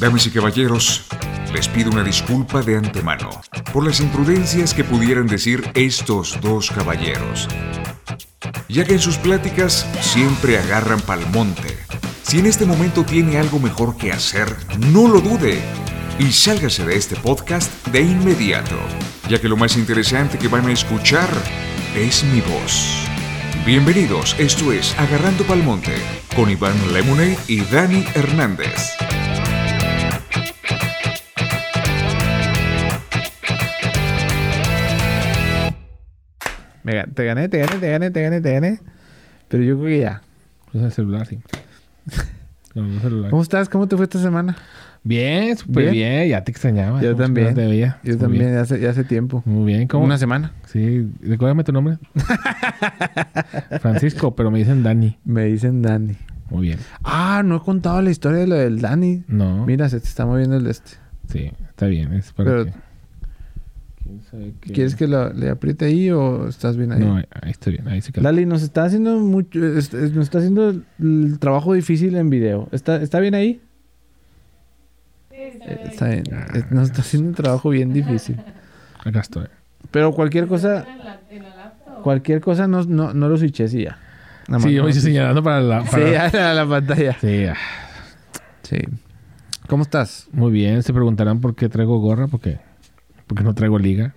Damas y caballeros, les pido una disculpa de antemano por las imprudencias que pudieran decir estos dos caballeros, ya que en sus pláticas siempre agarran pal monte. Si en este momento tiene algo mejor que hacer, no lo dude y sálgase de este podcast de inmediato, ya que lo más interesante que van a escuchar es mi voz. Bienvenidos, esto es Agarrando Palmonte con Iván Lemonade y Dani Hernández. Me te gané, te gané, te gané, te gané, te gané. Pero yo creo que ya. Usa el celular, sí. El celular. ¿Cómo estás? ¿Cómo te fue esta semana? Bien, súper Bien. bien. Ya te extrañaba. Yo ¿Cómo también. no te veía? Yo Muy también, ya hace, ya hace tiempo. Muy bien. ¿Cómo? Una semana. Sí. Recuérdame tu nombre. Francisco, pero me dicen Dani. Me dicen Dani. Muy bien. Ah, no he contado la historia de lo del Dani. No. Mira, se te está moviendo el este. Sí, está bien. Es para Pero- que... ¿Quieres que lo- le apriete ahí o estás bien ahí? No, ahí, está bien. Ahí se queda. Lali, nos está haciendo mucho, es- es- nos está haciendo el trabajo difícil en video. ¿Está, está bien ahí? Eh, Está bien. Nos está haciendo un trabajo bien difícil. Acá estoy. Pero cualquier cosa, cualquier cosa no, no, no lo switches y ya. Nada Sí, yo no me switches. señalando para la... Sí, Para... a la pantalla. Sí, Sí. ¿Cómo estás? muy bien. Se preguntarán por qué traigo gorra. Porque, porque no traigo liga.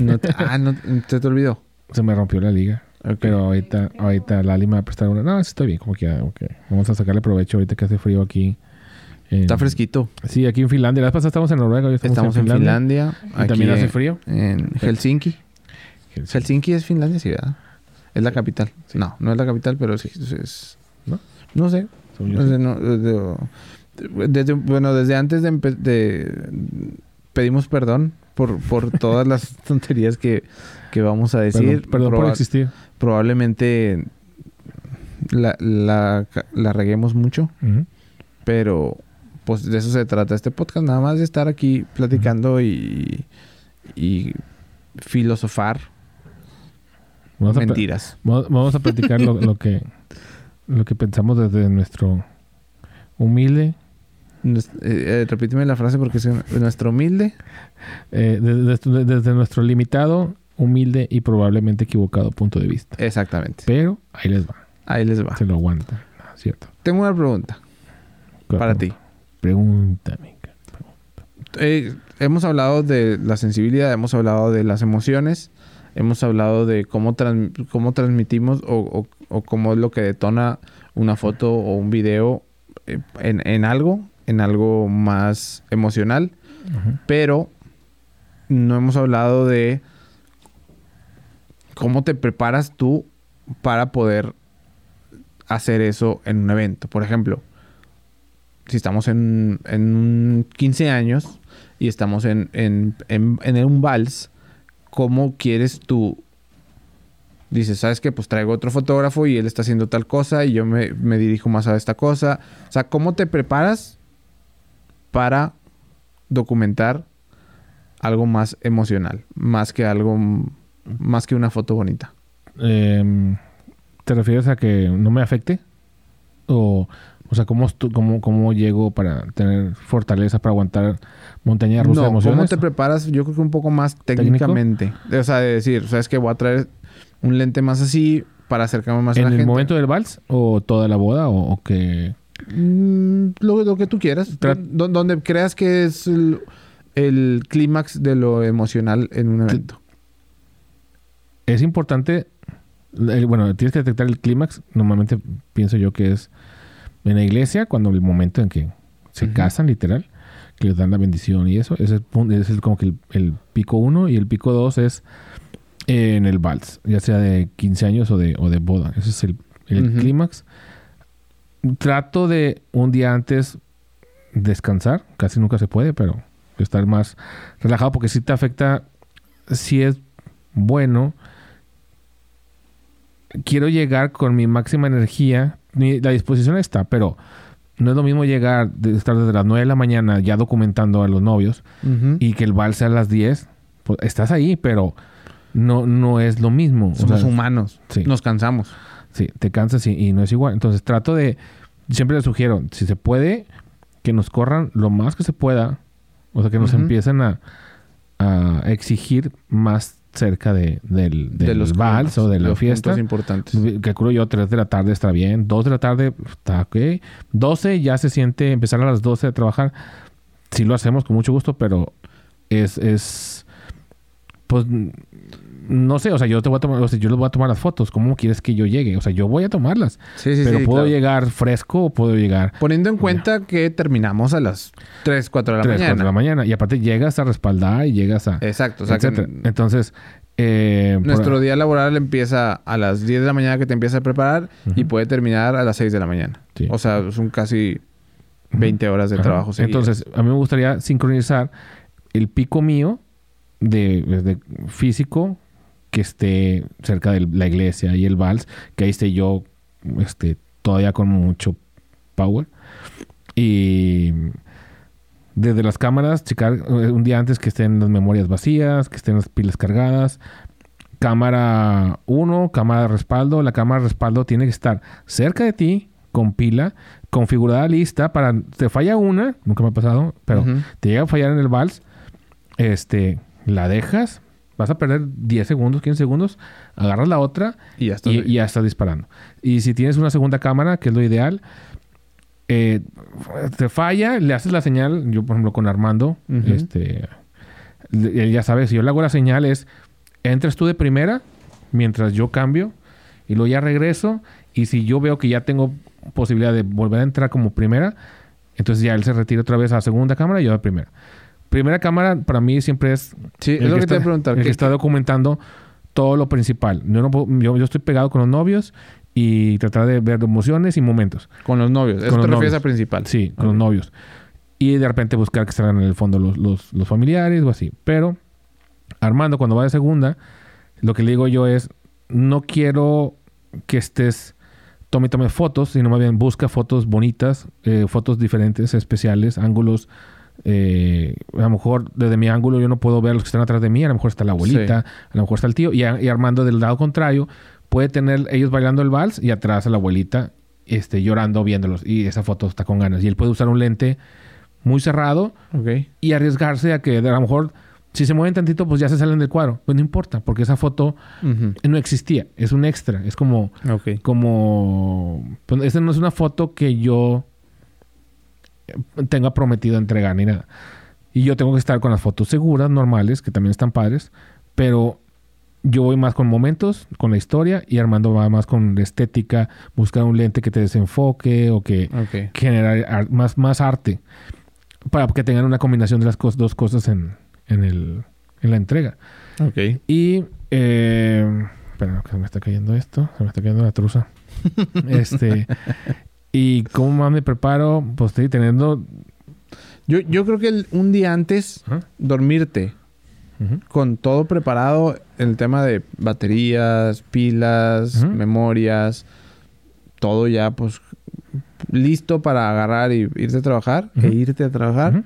No te- ah, no, se te olvidó. Se me rompió la liga. Pero ahorita, ahorita Lali me va a prestar una. No, sí estoy bien, como quiera. ok. Vamos a sacarle provecho ahorita que hace frío aquí. en- Está fresquito. Sí, aquí en Finlandia. La vez pasada estamos en Noruega, hoy estamos, Estamos en Finlandia. Y aquí también hace en- frío. En Helsinki. Helsinki es Finlandia, sí, ¿verdad? Es la capital. No, no es la capital, pero sí es... ¿No? No sé. No no, desde- bueno, desde antes de, de- pedimos perdón por, por todas las tonterías que, que vamos a decir. Perdón, perdón por existir. probablemente la, la, la reguemos mucho, pero pues de eso se trata este podcast, nada más de estar aquí platicando y, y filosofar Vamos mentiras. vamos vamos a platicar lo, lo que lo que pensamos desde nuestro humilde, eh, eh, repíteme la frase porque es nuestro humilde. eh, desde, desde nuestro limitado, humilde y probablemente equivocado punto de vista. Exactamente. Pero ahí les va. Ahí les va. Se lo aguantan. Ah, cierto. Tengo una pregunta para ti. Pregúntame. Eh, hemos hablado de la sensibilidad, hemos hablado de las emociones, hemos hablado de cómo, trans- cómo transmitimos o, o- o cómo es lo que detona una foto o un video en, en algo, en algo más emocional, pero no hemos hablado de cómo te preparas tú para poder hacer eso en un evento. Por ejemplo, si estamos en, en un 15 años y estamos en, en, en, en un vals, ¿cómo quieres tú? Dices, ¿sabes qué? Pues traigo otro fotógrafo y él está haciendo tal cosa y yo me, me dirijo más a esta cosa. O sea, ¿cómo te preparas para documentar algo más emocional? Más que algo, más que una foto bonita. Em, ¿Te refieres a que no me afecte? O, o sea, ¿cómo, cómo, ¿cómo llego para tener fortaleza para aguantar montaña rusa de emociones? ¿cómo te preparas? Yo creo que un poco más técnicamente. O sea, de decir, ¿sabes que Voy a traer un lente más así para acercarme más a ¿En la el gente. momento del vals o toda la boda o, o que... Mm, lo, lo que tú quieras. Donde creas que es el, el clímax de lo emocional en un evento. Es importante, el- bueno, tienes que detectar el clímax. Normalmente pienso yo que es en la iglesia, cuando el momento en que se casan, literal, que les dan la bendición y eso. Ese es, es como que el, el pico uno y el pico dos es en el vals, ya sea de 15 años o de, o de boda. Ese es el, el clímax. Trato de un día antes descansar, casi nunca se puede, pero estar más relajado porque si te afecta, si es bueno. Quiero llegar con mi máxima energía. La disposición está, pero no es lo mismo llegar, de estar desde las 9 de la mañana ya documentando a los novios y que el vals sea a las 10. Pues estás ahí, pero no, no es lo mismo. O Somos sea, humanos. sí. Nos cansamos. Sí, te cansas y, y no es igual. Entonces trato de, siempre les sugiero, si se puede, que nos corran lo más que se pueda. O sea, que nos Ujú. empiecen a, a exigir más cerca de, del, del vals o de la los fiesta. importantes. Calculo yo 3 de la tarde está bien. 2 de la tarde está ok. 12 ya se siente empezar a las 12 a trabajar. Sí lo hacemos con mucho gusto, pero es, es pues no sé, o sea, yo te voy a tomar, o sea, yo les voy a tomar las fotos. ¿Cómo quieres que yo llegue? O sea, yo voy a tomarlas. Sí, sí, pero sí, puedo claro. llegar fresco o puedo llegar Poniendo en cuenta que terminamos a las 3, 4 de la 3, 4 mañana. de la mañana. Y aparte llegas a respaldar y llegas a... Exacto. O sea, que. Entonces, eh, por- nuestro día laboral empieza a las 10 de la mañana que te empieza a preparar y puede terminar a las 6 de la mañana. O sea, son casi 20 horas de trabajo. Entonces, a mí me gustaría sincronizar el pico mío de, de físico que esté cerca de la iglesia y el vals, que ahí esté yo este, todavía con mucho power. Y desde las cámaras, checar eh, un día antes que estén las memorias vacías, que estén las pilas cargadas. Cámara 1, cámara de respaldo. La cámara de respaldo tiene que estar cerca de ti, con pila, configurada lista para... Te falla una, nunca me ha pasado, pero te llega a fallar en el vals, este, la dejas, vas a perder 10 segundos, 15 segundos, agarras la otra Y ya está. y, y ya estás disparando. Y si tienes una segunda cámara, que es lo ideal, eh, te falla, le haces la señal, yo por ejemplo con Armando, este, él ya sabe, si yo le hago la señal es, entras tú de primera, mientras yo cambio, y luego ya regreso, y si yo veo que ya tengo posibilidad de volver a entrar como primera, entonces ya él se retira otra vez a la segunda cámara y yo a la primera. Primera cámara para mí siempre es Sí, es lo que, te voy a preguntar. el ¿qué- que está documentando todo lo principal. Yo, no puedo- yo, yo estoy pegado con los novios y tratar de ver emociones y momentos. Con los novios. Eso Con te los refieres novios. a principal. Sí, con los novios. Y de repente buscar que salgan en el fondo los, los, los familiares o así. Pero Armando, cuando va de segunda, lo que le digo yo es, no quiero que estés tome y tome fotos, sino más bien busca fotos bonitas, eh, fotos diferentes, especiales, ángulos. Eh, a lo mejor desde mi ángulo yo no puedo ver a los que están atrás de mí, a lo mejor está la abuelita, a lo mejor está el tío, y, a- y Armando del lado contrario puede tener ellos bailando el vals y atrás a la abuelita este, llorando viéndolos, y esa foto está con ganas. Y él puede usar un lente muy cerrado y arriesgarse a que a lo mejor si se mueven tantito pues ya se salen del cuadro. Pues no importa, porque esa foto no existía, es un extra, es como como pues, esa no es una foto que yo tenga prometido entregar ni nada. Y yo tengo que estar con las fotos seguras, normales, que también están padres, pero yo voy más con momentos, con la historia, y Armando va más con la estética, buscar un lente que te desenfoque o que Ok. generar ar- más, más arte para que tengan una combinación de las cos- dos cosas en, en, el, en la entrega. Ok. Y. Eh, espera, que se me está cayendo esto. Se me está cayendo la truza. este. Y cómo más me preparo, pues estoy teniendo. Yo, yo creo que el- un día antes, dormirte con todo preparado en el tema de baterías, pilas, memorias, todo ya pues listo para agarrar y irte a trabajar, e irte a trabajar.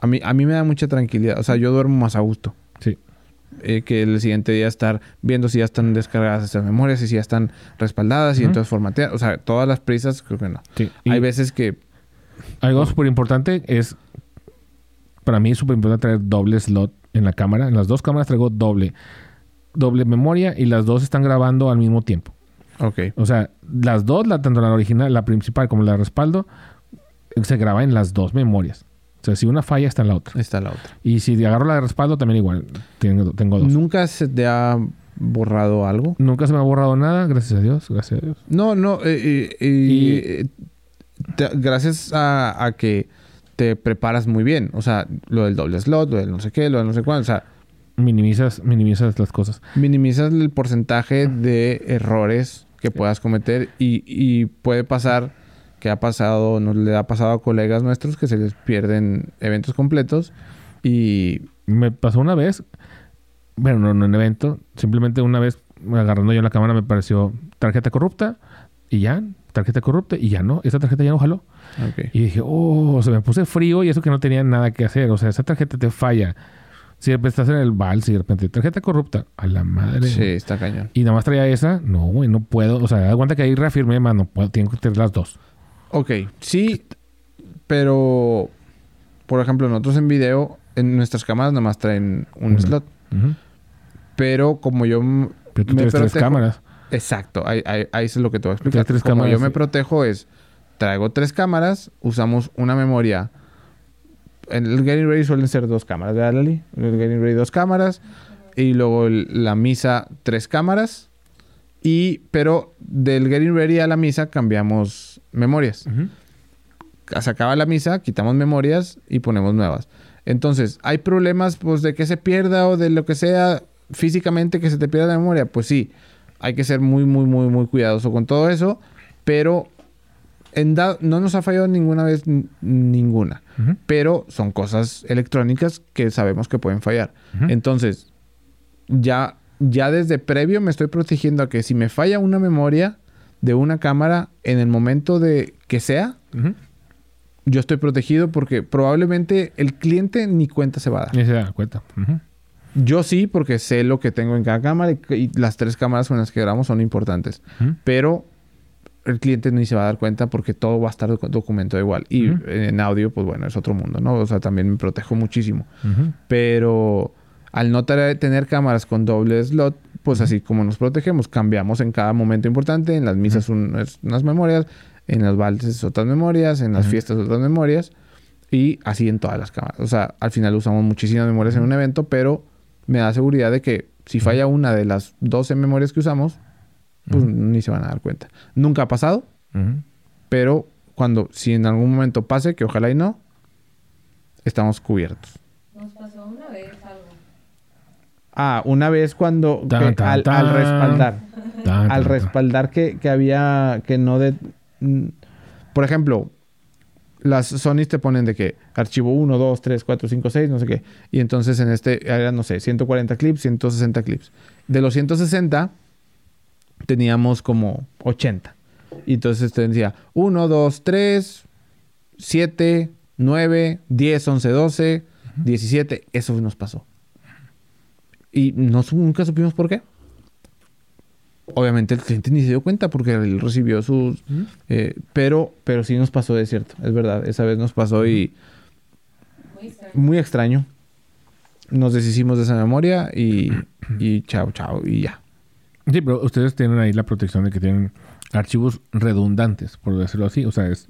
A mí, a mí me da mucha tranquilidad. O sea, yo duermo más a gusto. Eh, que el siguiente día estar viendo si ya están descargadas estas memorias y si ya están respaldadas y entonces formatear. O sea, todas las prisas, creo que no. Sí. Hay veces que... algo súper importante es. Para mí es súper importante traer doble slot en la cámara. En las dos cámaras traigo doble. Doble memoria y las dos están grabando al mismo tiempo. Ok. O sea, las dos, la, tanto la original, la principal como la de respaldo, se graba en las dos memorias. O sea, si una falla, está en la otra. Está la otra. Y si agarro la de respaldo, también igual. Tengo, tengo dos. ¿Nunca se te ha borrado algo? Nunca se me ha borrado nada, gracias a Dios, gracias a Dios. No, no. eh, eh, Y- eh, te- gracias a, a que te preparas muy bien. O sea, lo del doble slot, lo del no sé qué, lo del no sé cuánto. O sea, Minimizas, minimizas las cosas. minimizas el porcentaje de errores que puedas cometer y, y puede pasar que ha pasado, nos le ha pasado a colegas nuestros que se les pierden eventos completos y Me pasó una vez, bueno, no, no en evento, simplemente una vez agarrando yo la cámara me pareció tarjeta corrupta y ya, tarjeta corrupta y ya no, esa tarjeta ya no jaló. ok. Y dije, oh, se me puse frío y eso que no tenía nada que hacer. O sea, esa tarjeta te falla. Si de repente estás en el vals y de repente tarjeta corrupta, a la madre. Sí, está cañón. Y nada más traía esa, no, güey, no puedo. O sea, da cuenta que ahí reafirmé, más no puedo, tengo que tener las dos. Ok, sí pero, por ejemplo, nosotros en video, en nuestras cámaras nada más traen un slot. Pero como yo Pero tú me tienes tres cámaras. Exacto, ahí, ahí- ahí es lo que te voy a explicar. Tres como cámaras, yo me protejo es, traigo tres cámaras, usamos una memoria. En el Getting Ready suelen ser dos cámaras, ¿verdad, Lali? El Getting Ready dos cámaras. Y luego el- la misa tres cámaras. Y, pero del Getting Ready a la misa cambiamos memorias. Ujú. Se acaba la misa, quitamos memorias y ponemos nuevas. Entonces, ¿hay problemas pues de que se pierda o de lo que sea físicamente que se te pierda la memoria? Pues sí, hay que ser muy, muy, muy, muy cuidadoso con todo eso, pero en da- no nos ha fallado ninguna vez n- ninguna, Ujú. pero son cosas electrónicas que sabemos que pueden fallar. Ujú. Entonces, ya, ya desde previo me estoy protegiendo a que si me falla una memoria de una cámara en el momento de que sea, yo estoy protegido porque probablemente el cliente ni cuenta se va a dar. Y se da cuenta. Ujú. Yo sí, porque sé lo que tengo en cada cámara y, y las tres cámaras con las que grabamos son importantes. Pero el cliente ni se va a dar cuenta porque todo va a estar docu- documentado igual. Y en audio, pues bueno, es otro mundo, ¿no? O sea, también me protejo muchísimo. Pero al no tener cámaras con doble slot, pues así como nos protegemos, cambiamos en cada momento importante. En las misas un- unas memorias, en las valses otras memorias, en las fiestas otras memorias. Y así en todas las cámaras. O sea, al final usamos muchísimas memorias en un evento, pero me da seguridad de que si falla una de las 12 memorias que usamos, pues ni se van a dar cuenta. Nunca ha pasado, pero cuando, si en algún momento pase, que ojalá y no, estamos cubiertos. Nos pasó una vez. Ah, una vez cuando Tan, tan, al, tan. al respaldar, al respaldar que, que había que no de por ejemplo, las Sony te ponen de que archivo 1, 2, 3, 4, 5, 6, no sé qué. Y entonces en este era, no sé, 140 clips, 160 clips. De los 160 teníamos como 80. Y entonces te decía 1, 2, 3, 7, 9, 10, 11, 12, 17. Eso nos pasó. Y no, nunca supimos por qué. Obviamente el cliente ni se dio cuenta porque él recibió sus... eh, pero, pero sí nos pasó de cierto, es verdad. Esa vez nos pasó y Muy extraño. muy extraño. Nos deshicimos de esa memoria y, y chao, chao, y ya. Sí, pero ustedes tienen ahí la protección de que tienen archivos redundantes, por decirlo así. O sea, es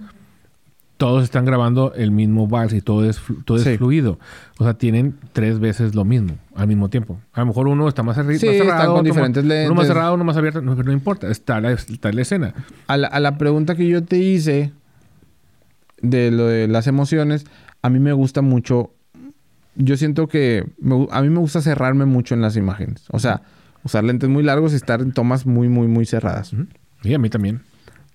todos están grabando el mismo vals y todo es, todo es fluido. O sea, tienen tres veces lo mismo al mismo tiempo. A lo mejor uno está más, Sí, más están cerrado, con diferentes más, uno más cerrado, uno más abierto, no, pero no importa, está la, está la escena. A la, a la pregunta que yo te hice de lo de las emociones, a mí me gusta mucho. Yo siento que me a mí me gusta cerrarme mucho en las imágenes. O sea, usar lentes muy largos y estar en tomas muy, muy, muy cerradas. Y a mí también.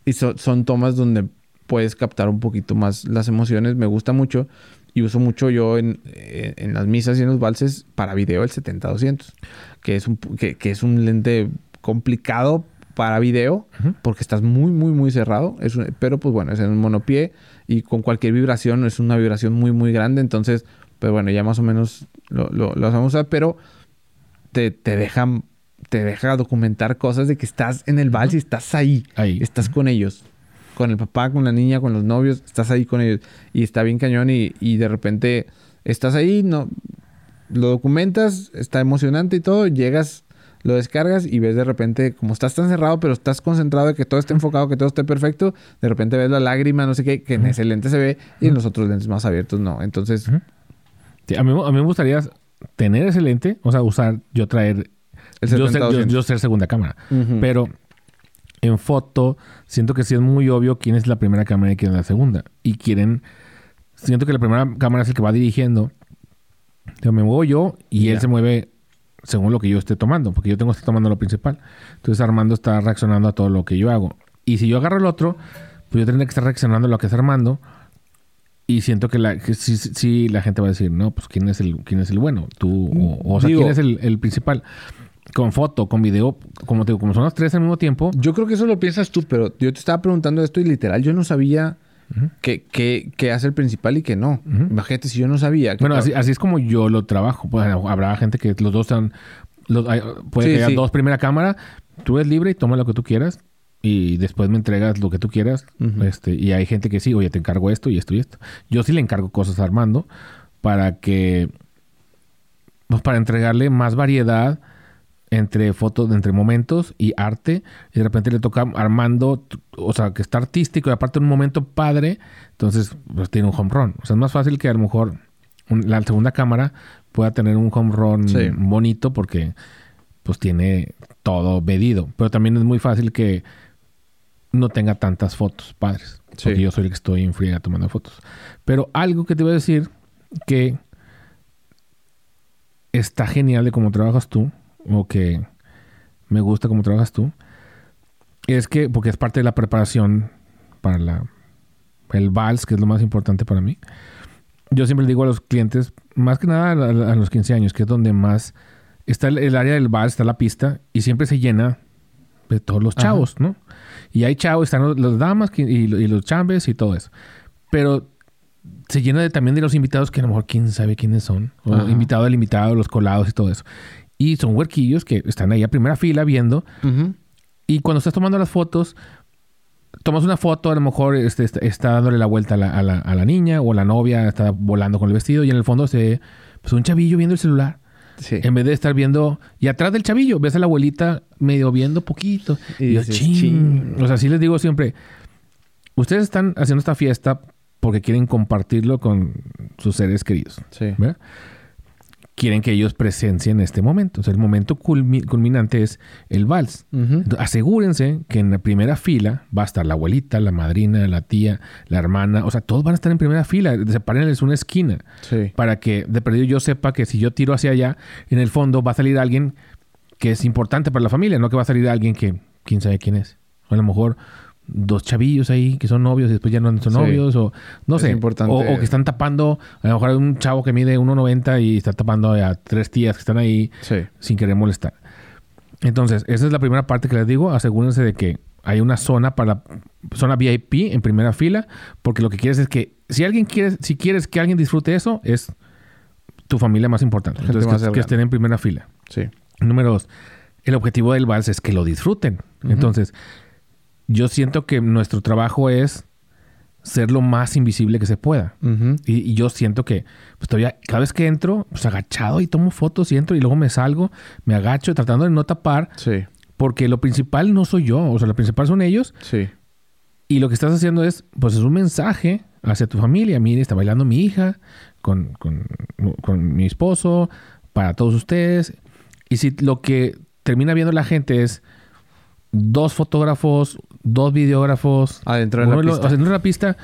Y so- son tomas donde puedes captar un poquito más las emociones. Me gusta mucho. Y uso mucho yo en, en las misas y en los valses para video el 70-200. Que, es un que, que es un lente complicado para video. Porque estás muy, muy, muy cerrado. Es un- pero pues bueno, es en un monopié. Y con cualquier vibración es una vibración muy, muy grande. Entonces, pues bueno, ya más o menos lo, lo, lo vamos a usar. Pero te, te dejan... Te deja documentar cosas de que estás en el vals y estás ahí. Ahí. Estás con ellos. Con el papá, con la niña, con los novios. Estás ahí con ellos. Y está bien cañón y, y de repente estás ahí, no, lo documentas, está emocionante y todo. Llegas, lo descargas y ves de repente, como estás tan cerrado, pero estás concentrado de que todo esté enfocado, que todo esté perfecto. De repente ves la lágrima, no sé qué, que en ese lente se ve y en los otros lentes más abiertos no. Entonces. Sí, a, mí, a mí me gustaría tener ese lente, o sea, usar, yo traer, el yo ser, yo, 70-200. yo ser segunda cámara. Pero en foto, siento que sí es muy obvio quién es la primera cámara y quién es la segunda. Y quieren. Siento que la primera cámara es el que va dirigiendo. Yo me muevo yo y él Ya. se mueve según lo que yo esté tomando, porque yo tengo que estar tomando lo principal. Entonces Armando está reaccionando a todo lo que yo hago. Y si yo agarro el otro, pues yo tendría que estar reaccionando a lo que está Armando. Y siento que, la, que sí, sí- sí, la gente va a decir, no, pues quién es el, quién es el bueno, tú, o, o sea, Digo- quién es el, el principal. Con foto, con video, como te digo, como son los tres al mismo tiempo, Yo creo que eso lo piensas tú, pero yo te estaba preguntando esto y literal, yo no sabía Ujú. que, que, que hace el principal y que no. Ujú. Imagínate si yo no sabía. Bueno, así, así es como yo lo trabajo. Pues habrá gente que los dos están. Los, hay- puede Sí, que haya sí. dos primera cámara. Tú eres libre y toma lo que tú quieras. y después me entregas lo que tú quieras. Este, y hay gente que sí, oye, te encargo esto y esto y esto. Yo sí le encargo cosas a Armando para que, pues para entregarle más variedad entre fotos, entre momentos y arte. Y de repente le toca Armando, o sea, que está artístico y aparte un momento padre, entonces pues tiene un home run. O sea, es más fácil que a lo mejor un- la segunda cámara pueda tener un home run Sí. bonito porque pues tiene todo medido. Pero también es muy fácil que no tenga tantas fotos padres. Sí. Porque yo soy el que estoy en friega tomando fotos. Pero algo que te voy a decir que está genial de cómo trabajas tú, o que me gusta cómo trabajas tú, es que, porque es parte de la preparación para la, el vals, que es lo más importante para mí. Yo siempre le digo a los clientes, más que nada a, los 15 años, que es donde más está el, el área del vals, está la pista, y siempre se llena de todos los Ajá. chavos, ¿no? Y hay chavos, están los, las damas y, y los chambes y todo eso. Pero se llena de, también de los invitados que a lo mejor quién sabe quiénes son. O Ajá. invitado del invitado, los colados y todo eso. Y son huerquillos que están ahí a primera fila viendo. Y cuando estás tomando las fotos, tomas una foto, a lo mejor este, está, está dándole la vuelta a la, a la- a la niña o la novia está volando con el vestido y en el fondo se ve pues, un chavillo viendo el celular. Sí. En vez de estar viendo... Y atrás del chavillo ves a la abuelita medio viendo poquito. Y Y yo, dices, "Chin". "Chin". O sea, así les digo siempre. Ustedes están haciendo esta fiesta porque quieren compartirlo con sus seres queridos. Sí. ¿verdad? Quieren que ellos presencien este momento. O sea, el momento culmi- culminante es el vals. Entonces, asegúrense que en la primera fila va a estar la abuelita, la madrina, la tía, la hermana. O sea, todos van a estar en primera fila. Sepárenles una esquina Sí. para que de perdido yo sepa que si yo tiro hacia allá, en el fondo va a salir alguien que es importante para la familia, no que va a salir alguien que quién sabe quién es. O a lo mejor dos chavillos ahí que son novios y después ya no son Sí. novios o no Es sé. importante. O, o que están tapando, a lo mejor hay un chavo que mide 1.90 y está tapando a tres tías que están ahí Sí. sin querer molestar. Entonces, esa es la primera parte que les digo. Asegúrense de que hay una zona para zona VIP en primera fila, porque lo que quieres es que si alguien quiere, si quieres que alguien disfrute eso, es tu familia más importante. Gente Entonces, más que, estén en primera fila. Sí. Número dos, el objetivo del vals es que lo disfruten. Entonces, yo siento que nuestro trabajo es ser lo más invisible que se pueda. Y yo siento que pues todavía cada vez que entro, pues agachado y tomo fotos y entro y luego me salgo, me agacho tratando de no tapar, Sí. porque lo principal no soy yo, o sea, lo principal son ellos Sí. y lo que estás haciendo es, pues es un mensaje hacia tu familia. Mire, está bailando mi hija con, con, con mi esposo, para todos ustedes. Y si lo que termina viendo la gente es dos fotógrafos, dos videógrafos, Adentro de la pista. la pista,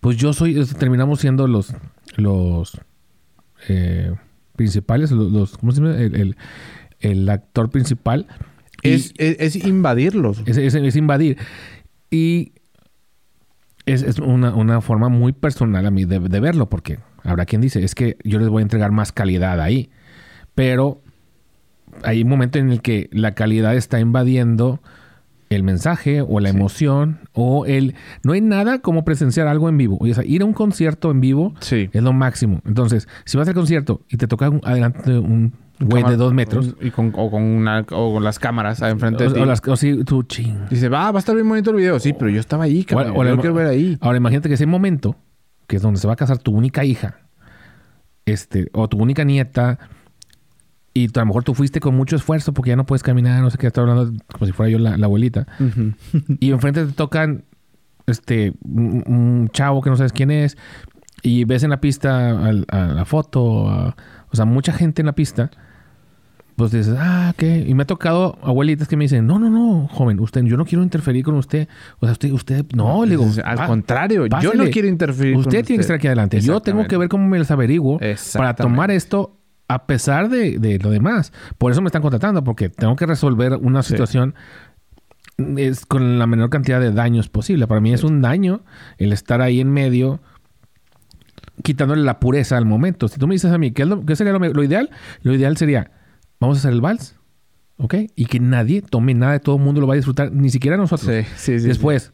pues yo soy, terminamos siendo los, los eh, principales, los, los- ¿cómo se llama? El, el- el actor principal. Es, es, es invadirlos. es, es- invadir. Y es, es una, una forma muy personal a mí de, de verlo, porque habrá quien dice, es que yo les voy a entregar más calidad ahí. Pero hay un momento en el que la calidad está invadiendo el mensaje o la emoción o el... No hay nada como presenciar algo en vivo. O sea, ir a un concierto en vivo Sí. es lo máximo. Entonces, si vas al concierto y te toca un- adelante un güey de dos metros, Y con, o, con una, o con las cámaras enfrente de ti. o las, o sí, tú ching. Dice, va, va a estar bien bonito el video. Sí, pero yo estaba ahí, cabrón. O- o yo la- lo quiero ver ahí. Ahora imagínate que ese momento, que es donde se va a casar tu única hija, este, o tu única nieta, y a lo mejor tú fuiste con mucho esfuerzo porque ya no puedes caminar, no sé qué, estoy hablando como si fuera yo la, la abuelita, Ujú. y enfrente te tocan este un, un chavo que no sabes quién es, y ves en la pista al- a, la foto, a- o sea, mucha gente en la pista. Pues dices, ah, ¿qué? Y me ha tocado abuelitas que me dicen, no, no, no, joven, usted, yo no quiero interferir con usted. O sea, usted, usted, no, le digo, Al "Ah, contrario, yo pásele. no quiero interferir con Usted tiene que estar aquí adelante. Yo tengo que ver cómo me les averiguo para tomar esto a pesar de, de lo demás. Por eso me están contratando, porque tengo que resolver una Sí. situación es con la menor cantidad de daños posible. Para mí es un daño el estar ahí en medio quitándole la pureza al momento. Si tú me dices a mí, ¿qué, es lo, qué sería lo, ideal? Lo ideal sería, vamos a hacer el vals, ¿ok? Y que nadie tome nada, todo el mundo lo va a disfrutar, ni siquiera nosotros. Sí, sí, sí. Después,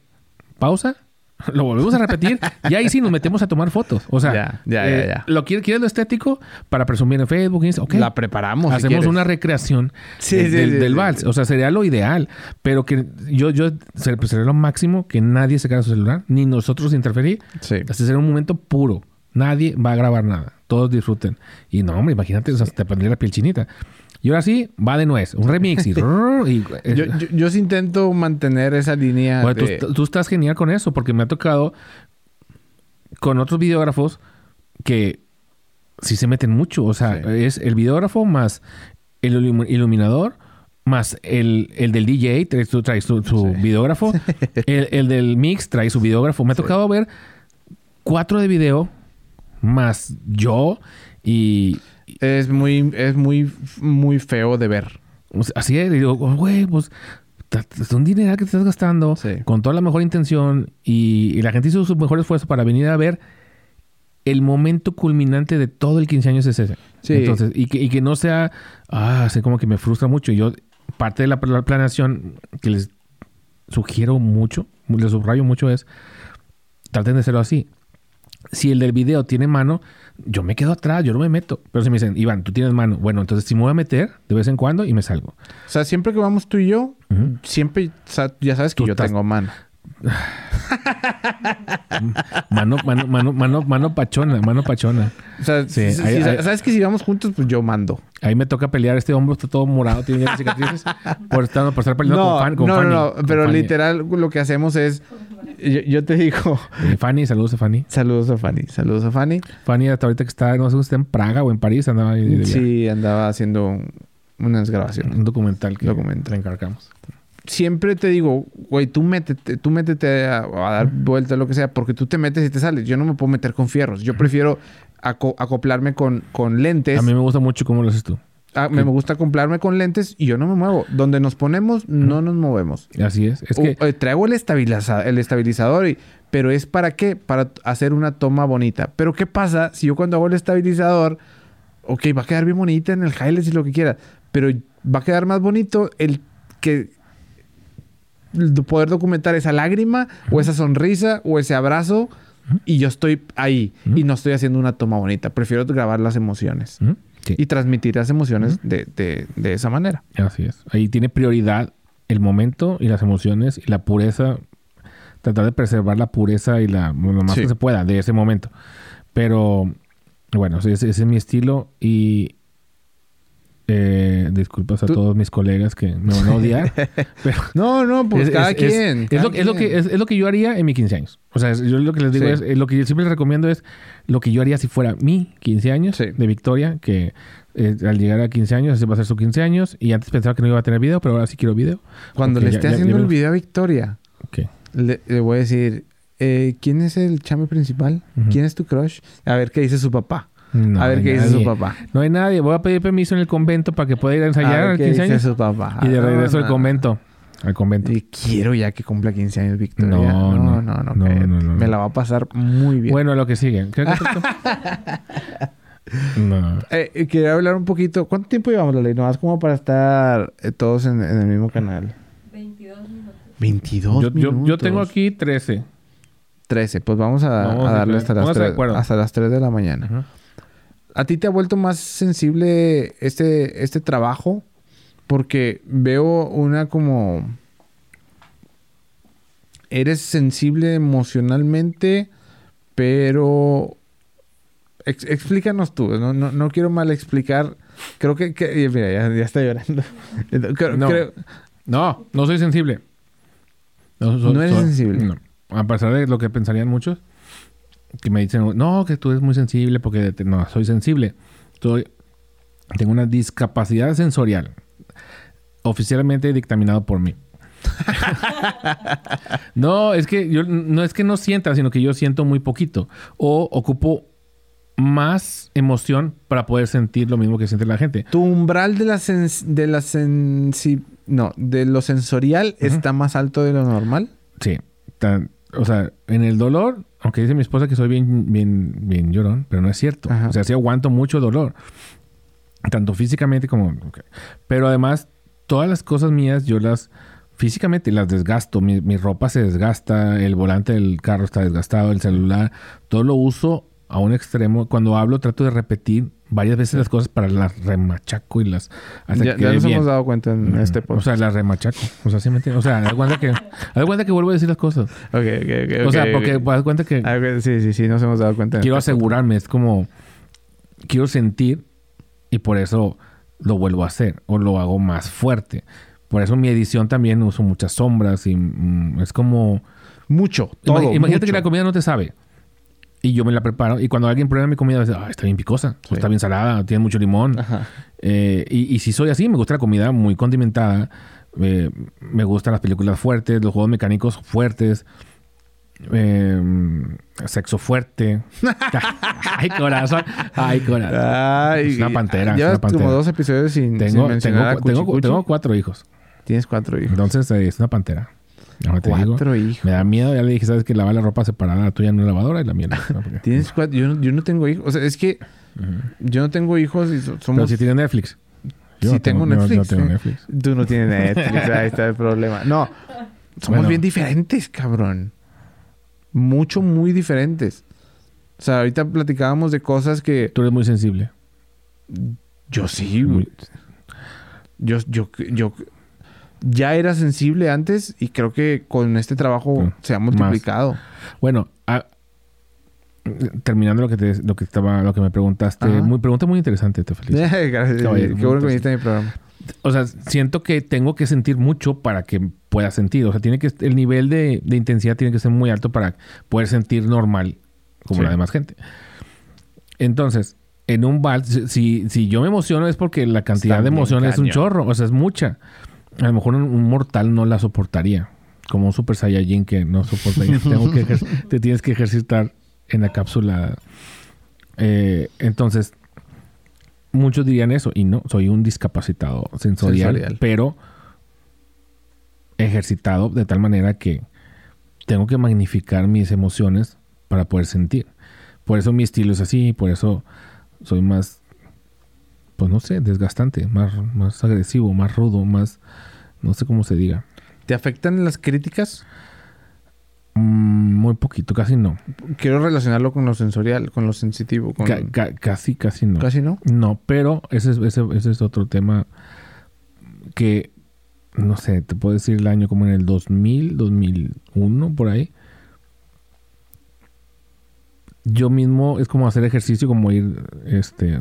pausa, lo volvemos a repetir y ahí sí nos metemos a tomar fotos. O sea, Ya, ya, ya, ya. lo quieres, quieres lo estético para presumir en Facebook, Insta, ok. La preparamos. Hacemos una recreación Sí, de- sí, del, sí, del sí. vals. O sea, sería lo ideal. Pero que yo, yo pues, sería lo máximo que nadie se quede su celular, ni nosotros interferir. Sí. Este será un momento puro. Nadie va a grabar nada. Todos disfruten. Y no, hombre, imagínate, o sea, te pondría la piel chinita. Y ahora sí, va de nuez. Un remix. Y, y- Yo, yo, yo sí intento mantener esa línea Bueno, tú, de... tú estás genial con eso, porque me ha tocado con otros videógrafos que sí se meten mucho. O sea, Sí. es el videógrafo más el ilum- iluminador, más el, el del DJ, trae su, trae su, su Sí. videógrafo, el, el del mix trae su videógrafo. Me ha Sí. tocado ver cuatro de video, más yo, y Es muy, es muy, muy feo de ver. así es. Digo, güey, pues es un dinero que te estás gastando Sí. con toda la mejor intención y, y la gente hizo su mejor esfuerzo para venir a ver el momento culminante de todo el 15 años es ese. Sí. Entonces, y que, y que no sea, ah, así como que me frustra mucho. Y Yo, parte de la, la planeación que les sugiero mucho, les subrayo mucho es, traten de hacerlo así. Si el del video tiene mano, yo me quedo atrás, yo no me meto. Pero si me dicen, Iván, tú tienes mano. Bueno, entonces sí me voy a meter de vez en cuando y me salgo. O sea, siempre que vamos tú y yo, siempre ya sabes que Tú yo estás- tengo mano. Mano, mano, mano, mano, mano pachona, mano pachona. O sea, Sí, si- ahí- si- ahí- sabes que si vamos juntos, pues yo mando. Ahí me toca pelear. Este hombro está todo morado, tiene ya cicatrices por estar, por estar peleando No, con, Fan- con no, Fanny. no, con pero Fanny. literal lo que hacemos es, yo, yo te digo, Eh, Fanny, saludos a Fanny. saludos a Fanny, saludos a Fanny. Fanny hasta ahorita que está, no sé si está en Praga o en París, andaba ahí. Sí, andaba haciendo un- unas grabaciones. Un documental que Documental. le encargamos. Siempre te digo, güey, tú métete, tú métete a, a dar vuelta, lo que sea, porque tú te metes y te sales. Yo no me puedo meter con fierros. Yo prefiero aco- acoplarme con, con lentes. A mí me gusta mucho cómo lo haces tú. Ah, me, gusta acoplarme con lentes y yo no me muevo. Donde nos ponemos, no nos movemos. Así es. Es O- que eh, traigo el, estabiliza- el estabilizador, y- pero es para qué? Para hacer una toma bonita. Pero ¿qué pasa si yo cuando hago el estabilizador, ok, va a quedar bien bonita en el highlights y lo que quiera, pero va a quedar más bonito el que poder documentar esa lágrima o esa sonrisa o ese abrazo y yo estoy ahí Ujú. y no estoy haciendo una toma bonita. Prefiero grabar las emociones. Sí, y transmitir las emociones de, de- de esa manera. así es. Ahí tiene prioridad el momento y las emociones y la pureza. Tratar de preservar la pureza y la lo más Sí. que se pueda de ese momento. Pero bueno, ese, ese es mi estilo y eh, disculpas a Tú- todos mis colegas que me van a odiar. pero No, no, pues es, cada es- quien. es cada lo, es lo quien. que, es, es lo que yo haría en mis 15 años. O sea, yo lo que les digo Sí. es, eh, lo que yo siempre les recomiendo es lo que yo haría si fuera mi 15 años Sí. de Victoria, que eh, al llegar a 15 años, así va a ser su 15 años. Y antes pensaba que no iba a tener video, pero ahora sí quiero video. Cuando le esté ya- haciendo ya el video a Victoria, le, le voy a decir, eh, ¿quién es el chame principal? ¿Quién es tu crush? A ver qué dice su papá. No a ver hay qué dice nadie. su papá. No hay nadie. Voy a pedir permiso en el convento para que pueda ir a A ensayar ver a qué 15 dice años. su papá. Y de regreso al no. convento. Al convento. Y quiero ya que cumpla 15 años Victoria. No, No, no, no. no. No, cállate. no, no, Me no. la va a pasar muy bien. Bueno, lo que sigue. ¿Qué- qué otro? no. Eh, quería hablar un poquito. ¿Cuánto tiempo llevamos, Lali? Nomás como para estar eh, todos en, en el mismo canal. 22 minutos. 22 Yo, yo, yo minutos. tengo aquí 13. 13. Pues vamos a, Vamos a a darle ver. hasta las, Pónganse de 3, acuerdo. hasta las 3 de la mañana. ¿A ti te ha vuelto más sensible este, este trabajo? Porque veo una como... Eres sensible emocionalmente, pero... ex- explícanos tú. No, no, no quiero mal explicar. Creo que... mira, ya, ya está llorando. Creo- No. creo- No, no soy sensible. No, soy- No eres soy- sensible. A pesar de lo que pensarían muchos, que me dicen, no, que tú eres muy sensible porque te- no, soy sensible. Soy, tengo una discapacidad sensorial, oficialmente dictaminado por mí. no, es que yo no es que no sienta, sino que yo siento muy poquito o ocupo más emoción para poder sentir lo mismo que siente la gente. tu umbral de la, de la sensi- No, de lo sensorial está más alto de lo normal. Sí. Tan- o sea, en el dolor, aunque dice mi esposa que soy bien, bien, bien llorón, pero no es cierto. Ajá. O sea, sí aguanto mucho dolor. Tanto físicamente como... Pero además, todas las cosas mías yo las físicamente las desgasto. Mi, mi ropa se desgasta, el volante del carro está desgastado, el celular, todo lo uso a un extremo. Cuando hablo trato de repetir varias veces las cosas para las remachaco y las... hasta Ya, que ya nos bien. hemos dado cuenta en este O podcast. sea, las remachaco. O sea, ¿sí me entiendes? O sea, haz cuenta que, haz cuenta que vuelvo a decir las cosas. ok, ok, ok. o sea, porque ok. haz cuenta que Ah, ok, sí, sí, sí, nos hemos dado cuenta. en quiero este asegurarme. Es como... Quiero sentir y por eso lo vuelvo a hacer. O lo hago más fuerte. Por eso mi edición también uso muchas sombras y mm, es como... Mucho, todo. Imag- Imagínate que la comida no te sabe. Y yo me la preparo. Y cuando alguien prueba mi comida, dice, ah, está bien picosa. o está bien salada, tiene mucho limón. Eh, y, y si soy así, me gusta la comida muy condimentada. eh, me gustan las películas fuertes, los juegos mecánicos fuertes. eh, sexo fuerte. ay, corazón. Ay, corazón. Ay, Es una pantera, Llevas pantera. como dos episodios sin, sin Tengo, mencionar tengo, a tengo cuatro hijos. Tienes cuatro hijos. Entonces eh, es una pantera. Ahora te digo. Cuatro hijos. Me da miedo. Ya le dije, ¿sabes que Lavar la ropa separada, la tuya en una lavadora y la mía. no, Tienes cuatro. Yo no, yo no tengo hijos. O sea, es que yo no tengo hijos y so- Pero somos. si tiene Netflix. Sí tengo no- Netflix, tengo sí. Netflix. Tú no tienes Netflix. ahí está el problema. No. Somos Bueno. bien diferentes, cabrón. Mucho, muy diferentes. O sea, ahorita platicábamos de cosas que. Tú eres muy sensible. Yo sí, güey. Yo, yo, yo ya era sensible antes y creo que con este trabajo Mm, se ha multiplicado. Bueno, ah, terminando lo que te, lo que estaba, lo que me preguntaste, Ajá. muy, pregunta muy interesante, te felicito. Gracias. Caballero, Qué bueno que viniste a mi programa. O sea, siento que tengo que sentir mucho para que pueda sentir. O sea, tiene que el nivel de, de intensidad tiene que ser muy alto para poder sentir normal como Sí. la demás gente. Entonces, en un vals, si- si, yo me emociono es porque la cantidad Está de emoción es un chorro, o sea, es mucha. A lo mejor un, mortal no la soportaría. Como un Super Saiyajin que no soportaría. Tengo que te tienes que ejercitar en la cápsula. Eh, entonces, muchos dirían eso. Y no, soy un discapacitado sensorial, Sensorial. pero ejercitado de tal manera que tengo que magnificar mis emociones para poder sentir. Por eso mi estilo es así, por eso soy más, pues no sé, desgastante, más, más agresivo, más rudo, más, no sé cómo se diga. ¿Te afectan las críticas? Mm, muy poquito, casi no. Quiero relacionarlo con lo sensorial, con lo sensitivo. Con... Ca- ca- casi, casi no. Casi no. No, pero ese es, ese, ese es otro tema que, no sé, te puedo decir el año como en el 2000, 2001, por ahí. Yo mismo es como hacer ejercicio, como ir, este,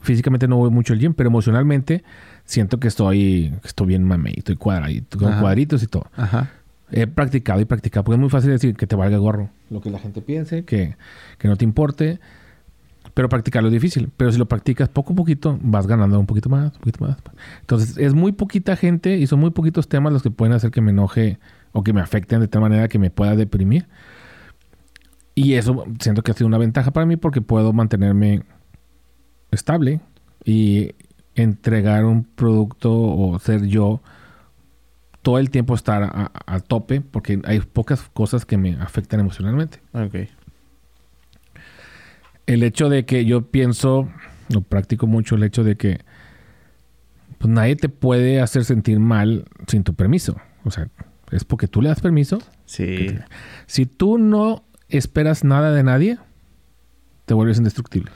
físicamente no voy mucho al gym, pero emocionalmente siento que estoy, estoy bien mame, estoy cuadradito, con Ajá. cuadritos y todo. Ajá. He practicado y practicado, porque es muy fácil decir que te valga gorro. Lo que la gente piense, que, que no te importe. Pero practicarlo es difícil. Pero si lo practicas poco a poquito, vas ganando un poquito más, un poquito más. Entonces, es muy poquita gente y son muy poquitos temas los que pueden hacer que me enoje o que me afecten de tal manera que me pueda deprimir. Y eso siento que ha sido una ventaja para mí porque puedo mantenerme estable y entregar un producto o ser yo todo el tiempo estar a, a tope porque hay pocas cosas que me afectan emocionalmente. Ok. El hecho de que yo pienso, lo practico mucho, el hecho de que pues nadie te puede hacer sentir mal sin tu permiso. O sea, es porque tú le das permiso. Sí. Si tú no esperas nada de nadie, te vuelves indestructible.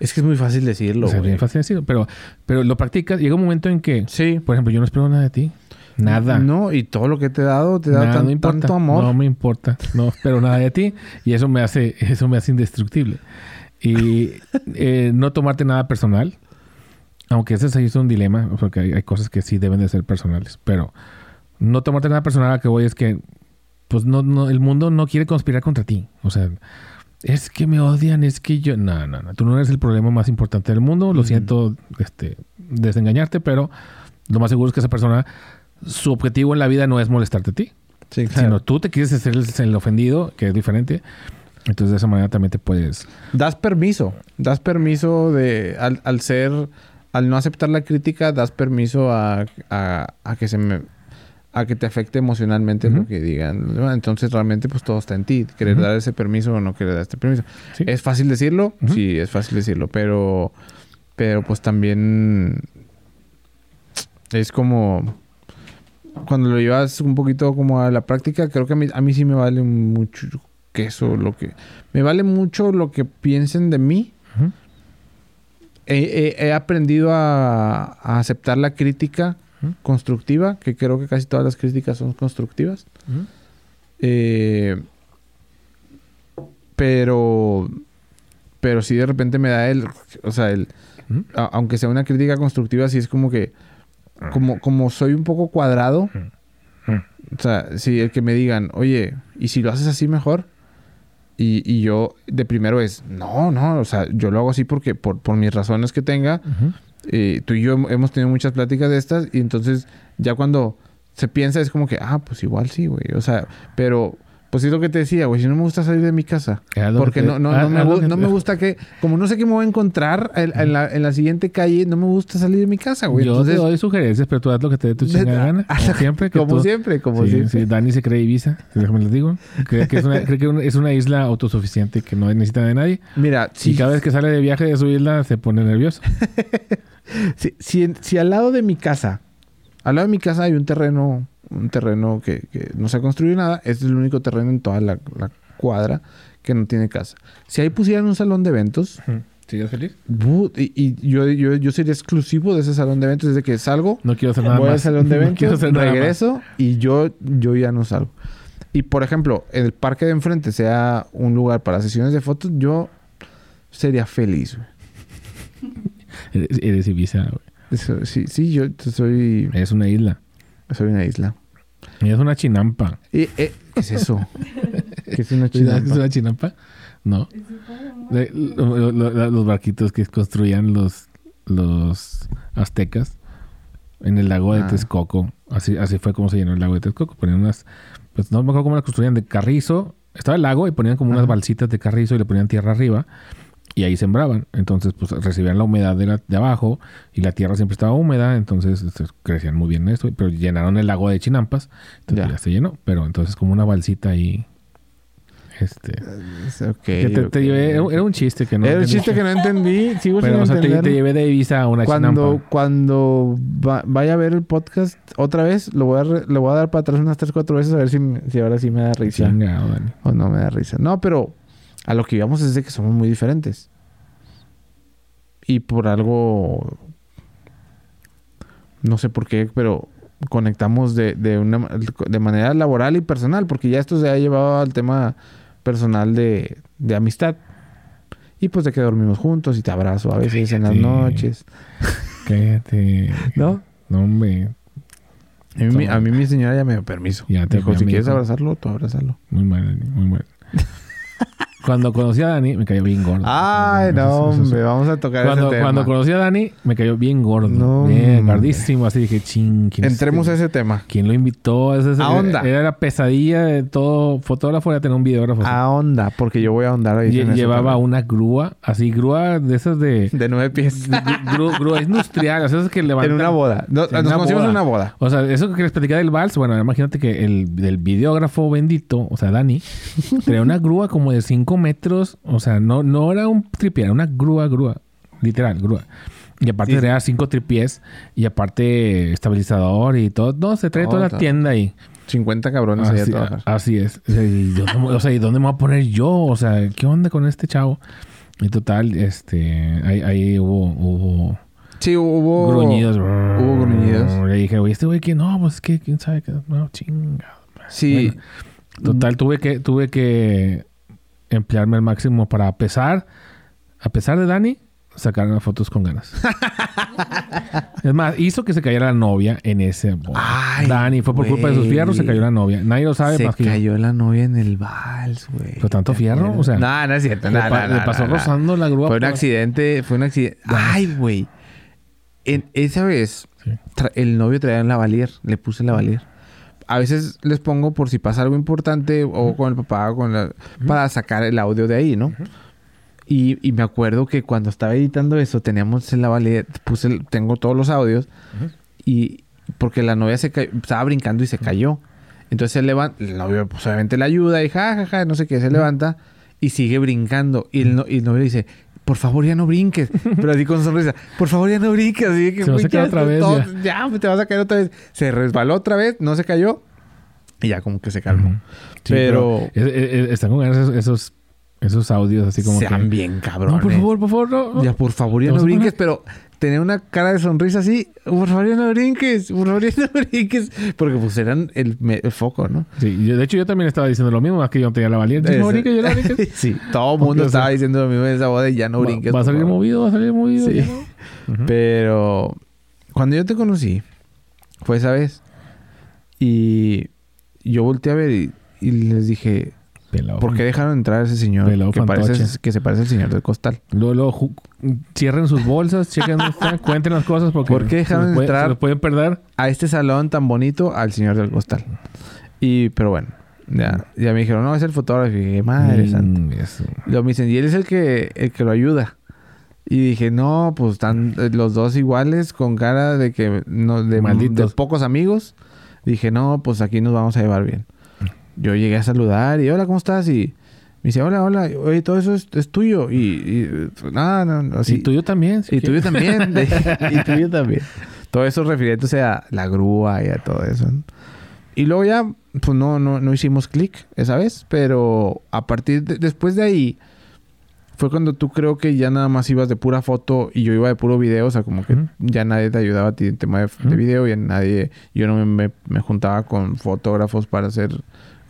Es que es muy fácil decirlo. o sea, es bien fácil decirlo, pero, pero lo practicas. Llega un momento en que, Sí. por ejemplo, yo no espero nada de ti. Nada. No, y todo lo que te he dado, te he dado Nada, tan- no importa. tanto amor. No me importa. No espero nada de ti. Y eso me hace, eso me hace indestructible. Y eh, no tomarte nada personal. Aunque ese es un dilema, porque hay, hay cosas que sí deben de ser personales. Pero no tomarte nada personal a que voy es que pues no, no, el mundo no quiere conspirar contra ti. O sea, es que me odian, es que yo. No, no, no. Tú no eres el problema más importante del mundo. Lo siento, este, desengañarte, pero lo más seguro es que esa persona, su objetivo en la vida no es molestarte a ti, Sí, sino tú te quieres hacer el, el ofendido, que es diferente. Entonces de esa manera también te puedes... Das permiso. Das permiso de... Al, al ser... Al no aceptar la crítica, das permiso a, a, a que se me... A que te afecte emocionalmente lo que digan. Entonces realmente pues todo está en ti. Querer dar ese permiso o no querer dar este permiso. Sí. ¿Es fácil decirlo? Sí, es fácil decirlo. Pero... Pero pues también... Es como... cuando lo llevas un poquito como a la práctica, creo que a mí, a mí sí me vale mucho que eso, lo que... Me vale mucho lo que piensen de mí. He, he- he aprendido a, a aceptar la crítica Constructiva, que creo que casi todas las críticas son constructivas. Eh, pero... Pero sí de repente me da el... O sea, el... A- aunque sea una crítica constructiva, sí es como que... Como, como soy un poco cuadrado... O sea, si el que me digan, oye, ¿y si lo haces así mejor? Y, y yo de primero es, no, no, o sea, yo lo hago así porque por, por mis razones que tenga. Eh, tú y yo hem- hemos tenido muchas pláticas de estas y entonces ya cuando se piensa es como que, ah, pues igual sí, güey, o sea, pero pues es lo que te decía, güey, si no me gusta salir de mi casa, porque que no, no, no, me, que no me gusta que, como no sé qué me voy a encontrar en, en la, en la siguiente calle, no me gusta salir de mi casa, güey. Yo entonces, te doy sugerencias, pero tú haz lo que te dé tu chingada gana. Como siempre. que como tú- siempre, como sí, siempre. sí, Dani se cree Ibiza, déjame les digo. Cree que es una, cree que es una isla autosuficiente que no necesita de nadie. Mira, Y si, cada vez que sale de viaje de su isla se pone nervioso. si, si, al lado de mi casa, al lado de mi casa hay un terreno, un terreno que, que no se ha construido nada, este es el único terreno en toda la, la cuadra que no tiene casa. Si ahí pusieran un salón de eventos, ¿Sigues feliz? y, y yo, yo, yo sería exclusivo de ese salón de eventos desde que salgo. No quiero hacer nada voy más. al salón de No quiero eventos, hacer nada más. regreso y yo, yo ya no salgo. Y por ejemplo, el parque de enfrente sea un lugar para sesiones de fotos, yo sería feliz. Eres, eres Ibiza, güey. Eso, sí, sí, yo soy, Es una isla. soy una isla. Y es una chinampa. Y, eh, ¿Qué es eso? ¿Qué es una ¿Sabes qué es chinampa? una chinampa? No. De- lo- lo- lo- los barquitos que construían los, los aztecas en el lago de Ah. Texcoco. Así, así fue como se llenó el lago de Texcoco. Ponían unas, pues no me acuerdo cómo las construían, de carrizo. Estaba el lago y ponían como unas balsitas de carrizo y le ponían tierra arriba. Y ahí sembraban. Entonces, pues recibían la humedad de, la- de abajo y la tierra siempre estaba húmeda. Entonces, este, crecían muy bien esto. Pero llenaron el lago de Chinampas. Entonces, Ya. ya se llenó. Pero entonces, como una balsita ahí. Este. Ok, Que te, te ok, llevé- era, un chiste que no. Era un chiste que no entendí. Sigo Pero, sin o sea, te, te llevé de Ibiza a una cuando chinampa. cuando va- vaya a ver el podcast otra vez, lo voy a, re- le voy a dar para atrás unas 3, 4 veces a ver si, si ahora sí me da risa. Chingado. O no me da risa. No, pero a lo que íbamos es de que somos muy diferentes. Y por algo... No sé por qué, pero conectamos de, de, una, de manera laboral y personal, porque ya esto se ha llevado al tema personal de, de amistad. Y pues de que dormimos juntos y te abrazo a veces en las noches. Cállate. ¿No? No, hombre. A mí, mi- a mí mi señora ya me dio permiso. Ya te Dijo, si quieres abrazarlo, tú abrázalo. Muy mal. Muy mal. Cuando conocí a Dani, me cayó bien gordo. Ay, no, hombre, vamos a tocar Cuando, ese tema. cuando conocí a Dani, me cayó bien gordo. No, bien, gordísimo. Así dije, ching. ¿quién es Entremos a este? ese tema. ¿Quién lo invitó? Ese- ese- A onda. Era la pesadilla de todo fotógrafo, era tener un videógrafo. así. A onda, porque yo voy a ahondar ahí. En llevaba una grúa, así grúa de esas de... De nueve pies. Grúa, grúa industrial, o sea, esas que levantan... en una boda. No, En nos una conocimos boda. en una boda. O sea, eso que les platicaba del vals, bueno, imagínate que el del videógrafo bendito, o sea, Dani, traía una grúa como de 5 metros, o sea, no, no era un tripié, era una grúa, grúa, literal, grúa. Y aparte Sí. traía cinco tripiés y aparte estabilizador y todo. No, se trae Oh, toda la tienda ahí. 50 cabrones ahí a Así, trabajar. así es. Y yo no- o sea, ¿y dónde me voy a poner yo? O sea, ¿qué onda con este chavo? Y total, este, ahí, ahí hubo, hubo Sí, hubo... gruñidos. Hubo gruñidos. Le dije, güey, este güey que no, pues que quién sabe que no, chinga. Sí. Total, tuve que, tuve que emplearme al máximo para pesar, a pesar de Dani, sacar unas fotos con ganas. es más, hizo que se cayera la novia en ese. Ay, Dani, fue por culpa de sus fierros, se cayó la novia. Nadie lo sabe Se más que yo. cayó la novia en el vals, güey. ¿Pero tanto ¿Te fierro? O sea, No, no es cierto. Le, No, pa- no, le no, pasó no, rozando la grúa. Fue un accidente, fue un accidente. Ay, güey. En esa vez, Sí. el novio traía un lavalier. Le puse lavalier. A veces les pongo por si pasa algo importante o con el papá o con la... Para sacar el audio de ahí, ¿no? y, y me acuerdo que cuando estaba editando eso, teníamos el lavalier... Puse... el- tengo todos los audios. Y... Porque la novia se cayó... Estaba brincando y se cayó. Entonces él levanta... El novio, pues obviamente le ayuda y ja, ja, ja, no sé qué. Se levanta y sigue brincando. Y el, no- y el novio le dice... por favor ya no brinques. Pero así con sonrisa, por favor ya no brinques. Así que, Se va a caer ya otra vez, todo- ya. pues, te vas a caer otra vez. Se resbaló otra vez, no se cayó. Y ya como que se calmó. Sí, pero, es- es- es- están con ganas esos, esos, esos audios así como sean que... bien cabrones. No, por favor, por favor, no. no. Ya, por favor, ya ¿Te vas no brinques, pero tener una cara de sonrisa así, por favor, ya no brinques, por favor, ya no brinques, porque pues eran el, foco, ¿no? Sí, yo- de hecho yo también estaba diciendo lo mismo, más que yo no tenía la valentía. No brinques, yo no brinques. sí, todo el mundo sea, estaba diciendo lo mismo en esa boda y ya no Va- brinques. Va, a salir movido, va a salir movido. Sí. ya. Pero cuando yo te conocí, fue esa vez, y yo volteé a ver y, y les dije, Pelado. ¿por qué dejaron entrar a ese señor Pelado que, parece, que se parece al señor del costal? Luego, luego cierren sus bolsas, chequen dónde están, cuenten las cosas porque ¿Por qué dejaron puede- entrar? se los pueden perder. a este salón tan bonito al señor del costal. Y, pero bueno, ya, ya me dijeron, no, es el fotógrafo. Y dije, madre santa. Mm, eso. Me dicen, y él es el que, el que lo ayuda. Y dije, no, pues están eh, los dos iguales, con cara de que no, de, Malditos. de pocos amigos. Dije, no, pues aquí nos vamos a llevar bien. Yo llegué a saludar y, hola, ¿cómo estás? Y me dice, hola, hola, oye, todo eso es, es tuyo. Y, y, nada, no, no, así. Y tuyo también. si Y tuyo también. de- y tuyo también. Todo eso refiriéndose a la grúa y a todo eso. ¿no? Y luego ya, pues no, no, no hicimos clic esa vez. Pero a partir de... Después de ahí... Fue cuando tú creo que ya nada más ibas de pura foto y yo iba de puro video. O sea, como que ya nadie te ayudaba a ti en tema de, video. Y nadie... Yo no me, me- me juntaba con fotógrafos para hacer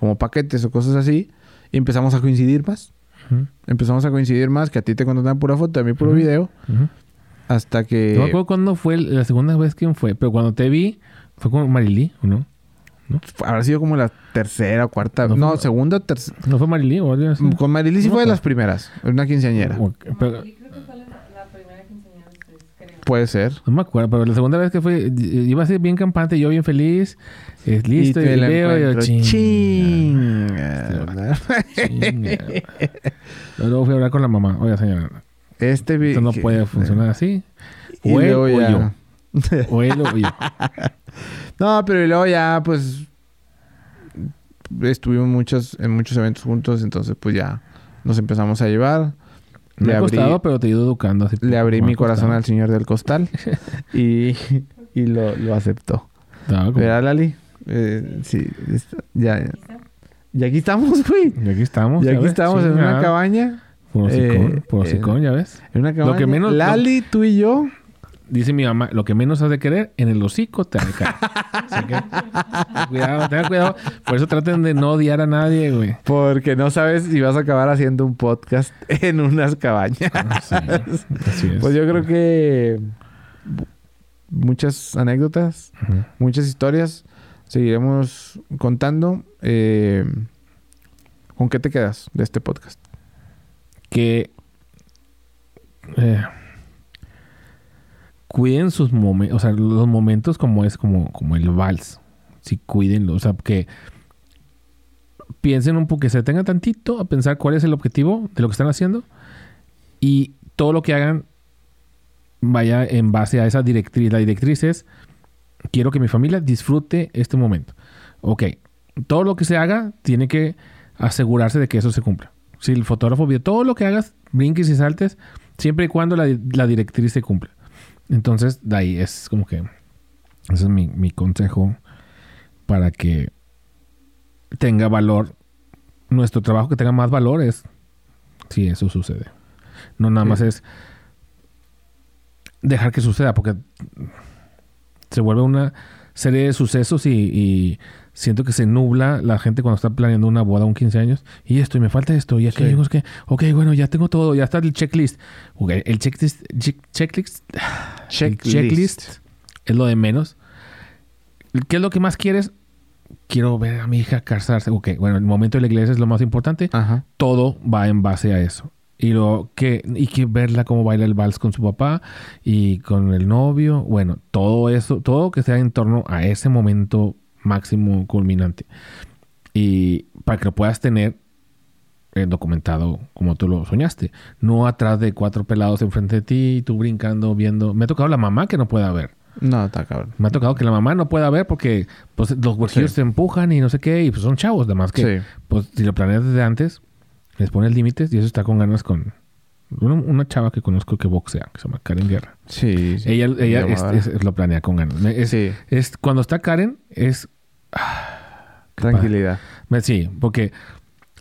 como paquetes o cosas así. Y empezamos a coincidir más. Empezamos a coincidir más. Que a ti te contrataban pura foto, a mí puro Ujú. video. Hasta que... No me acuerdo cuándo fue la segunda vez quién fue, pero cuando te vi fue con Marilí, ¿o no? Habrá sido como la tercera o cuarta. No No, fue- segunda o tercera. ¿No fue Marilí o algo así? Con Marily sí No fue de las primeras. Una quinceañera. Pero- Yo creo que fue la, la primera quinceañera de ustedes, creo. Puede ser. no me acuerdo, pero la segunda vez que fue, iba a ser bien campante, yo bien feliz, eh, listo, y, te la veo, y yo, chinga, Chinga. chinga. Luego fui a hablar con la mamá, oiga señora, Este esto no puede funcionar así. Y O él o yo. O él o yo. No, pero y luego ya, pues. Estuvimos muchos, en muchos eventos juntos. Entonces, pues ya nos empezamos a llevar. Me Le ha abrí, costado, pero te he ido educando. Así le abrí mi corazón costado. al señor del costal. y y lo, lo aceptó. Como- ¿Verdad, Lali? Eh, sí, está- ya, ya aquí estamos, güey. Y aquí estamos. Y aquí ves, estamos en chinga. una cabaña. Por Eh, ya ves. En una cabaña. que menos- Lali, tú y yo. Dice mi mamá, lo que menos has de querer, en el hocico te caer. Que, cuidado, tengan cuidado. Por eso traten de no odiar a nadie, güey. Porque no sabes si vas a acabar haciendo un podcast en unas cabañas. Sí, así es. Pues yo creo que muchas anécdotas, muchas historias seguiremos contando. Eh, ¿Con qué te quedas de este podcast? Que eh, cuiden sus momentos, o sea, los momentos como es como, como el vals. Sí, cuídenlo. O sea, que piensen un poco, que se detengan tantito a pensar cuál es el objetivo de lo que están haciendo y todo lo que hagan vaya en base a esa directriz. La directriz es, quiero que mi familia disfrute este momento. Ok, todo lo que se haga tiene que asegurarse de que eso se cumpla. Si el fotógrafo vio todo lo que hagas, brinques y saltes, siempre y cuando la, la directriz se cumpla. Entonces, de ahí es como que ese es mi, mi consejo para que tenga valor nuestro trabajo, que tenga más valor es si eso sucede. No nada Sí. más es dejar que suceda, porque se vuelve una serie de sucesos y, y siento que se nubla la gente cuando está planeando una boda, un 15 años, y esto, y me falta esto, y aquello, Sí. sé qué. Ok, bueno, ya tengo todo, ya está el checklist. Ok, el checklist, check- checklist, el checklist es lo de menos. ¿Qué es lo que más quieres? Quiero ver a mi hija casarse. Ok, bueno, el momento de la iglesia es lo más importante. Ajá. Todo va en base a eso. Y lo que, y que verla cómo baila el vals con su papá y con el novio. Bueno, todo eso, todo que sea en torno a ese momento máximo culminante. Y para que lo puedas tener eh, documentado como tú lo soñaste. No atrás de cuatro pelados enfrente de ti, y tú brincando, viendo. Me ha tocado la mamá que no pueda ver. No, está cabrón. Me ha tocado que la mamá no pueda ver porque pues, los huerquillos Sí. se empujan y no sé qué, y pues son chavos, además que Sí. pues si lo planeas desde antes, les pones límites y eso está con ganas con Una, una chava que conozco que boxea, que se llama Karen Guerra. Sí. sí. Ella, ella es- Llamadora. es- lo planea con ganas. Es, Sí. es- cuando está Karen, es. Tranquilidad. me- Sí, porque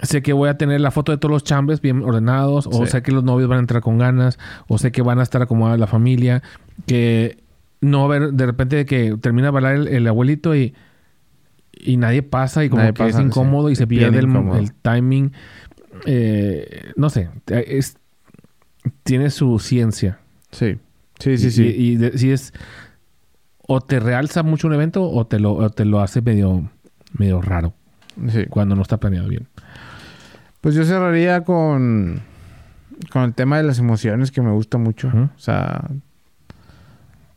sé que voy a tener la foto de todos los chambres bien ordenados, o Sí. sé que los novios van a entrar con ganas, o sé que van a estar acomodada la familia, que no va a haber de repente que termina de bailar el, el abuelito y, y nadie pasa y como Nadie que pasa, es incómodo sí. y se pierde el timing. Eh, no sé, es, tiene su ciencia. Sí. Sí, sí, Y- sí. Y, y de- si es. O te realza mucho un evento o te lo, o te lo hace medio, medio raro sí. cuando no está planeado bien. Pues yo cerraría con, con el tema de las emociones que me gusta mucho. O sea,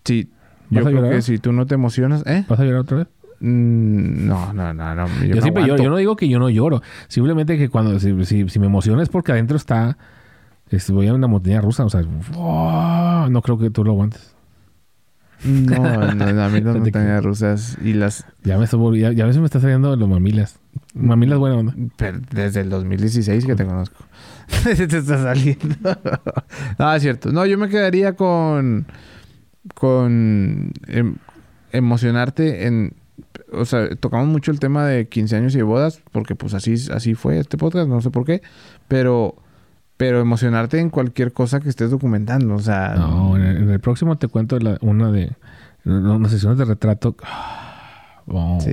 sí, ¿Vas yo creo que si tú no te emocionas, ¿eh? ¿Vas a llorar otra vez? Mm, no, no, no, no. Yo, Yo, no siempre lloro. Yo no digo que yo no lloro. Simplemente que cuando si, si, si me emociona es porque adentro está. Es- voy a una montaña rusa. O sea, no creo que tú lo aguantes. No, no, a mí las montañas rusas y las... Ya me, estoy ya, ya a veces me está saliendo los mamilas. Mamilas buena onda. pero desde el 2016 que te conozco. Te está saliendo. no, es cierto. No, yo me quedaría con... Con... em- emocionarte en... O sea, tocamos mucho el tema de 15 años y de bodas, porque pues así, así fue este podcast, no sé por qué, pero... Pero emocionarte en cualquier cosa que estés documentando, o sea... No, en el, en el próximo te cuento la- una de. Unas sesiones de retrato. Oh, Sí.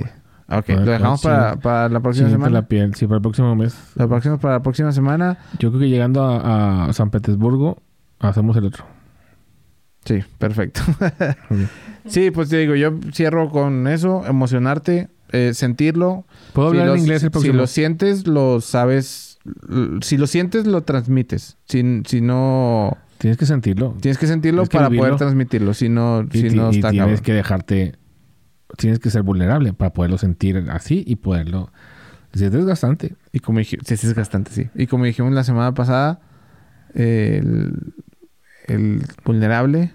Ok, Ah, lo dejamos para, para la próxima semana. la piel. Sí, para el próximo mes. La próxima, para la próxima semana. Yo creo que llegando a, a San Petersburgo, hacemos el otro. Sí, perfecto. Sí, pues te digo, yo cierro con eso, emocionarte, eh, sentirlo. ¿Puedo hablar Si en lo- inglés el Si próximo? lo sientes, lo sabes. Si lo sientes, lo transmites. Si, si no... Tienes que sentirlo. Tienes que sentirlo Tienes para poder transmitirlo. Si no, Y, si no y está tienes cabrón. que dejarte. Tienes que ser vulnerable para poderlo sentir así y poderlo. Si es desgastante. Y como sí, es bastante, sí. Y como dijimos la semana pasada, el, el vulnerable...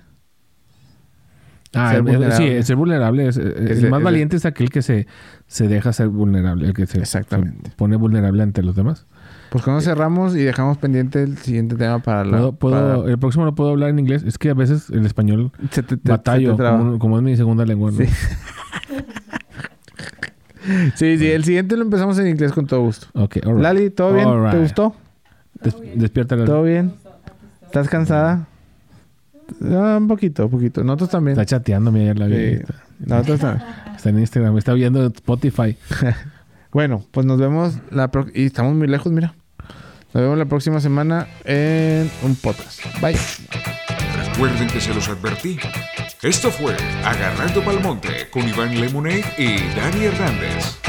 Ah, Ser el- el- sí, vulnerable. el ser vulnerable es, el más valiente es aquel que se, se deja ser vulnerable, el que se, Exactamente. se pone vulnerable ante los demás. Pues cuando cerramos y dejamos pendiente el siguiente tema para la... Puedo, puedo- para- El próximo no puedo hablar en inglés. Es que a veces el español se te- te- batallo, se te traba. como, como es mi segunda lengua. ¿no? Sí. Sí, sí, el siguiente lo empezamos en inglés con todo gusto. Ok, all right. Lali, ¿todo bien? All ¿Te gustó? Des- despierta ¿Todo bien? ¿Estás cansada? Ah, un poquito, un poquito. Nosotros también. Está chateando, mira, ya la vi. Sí. Nosotros también. está en Instagram, está viendo Spotify. Bueno, pues nos vemos la pro- y estamos muy lejos, mira. Nos vemos la próxima semana en un podcast. Bye. Recuerden que se los advertí. Esto fue Agarrando Palmonte con Iván Lemonade y Dani Hernández.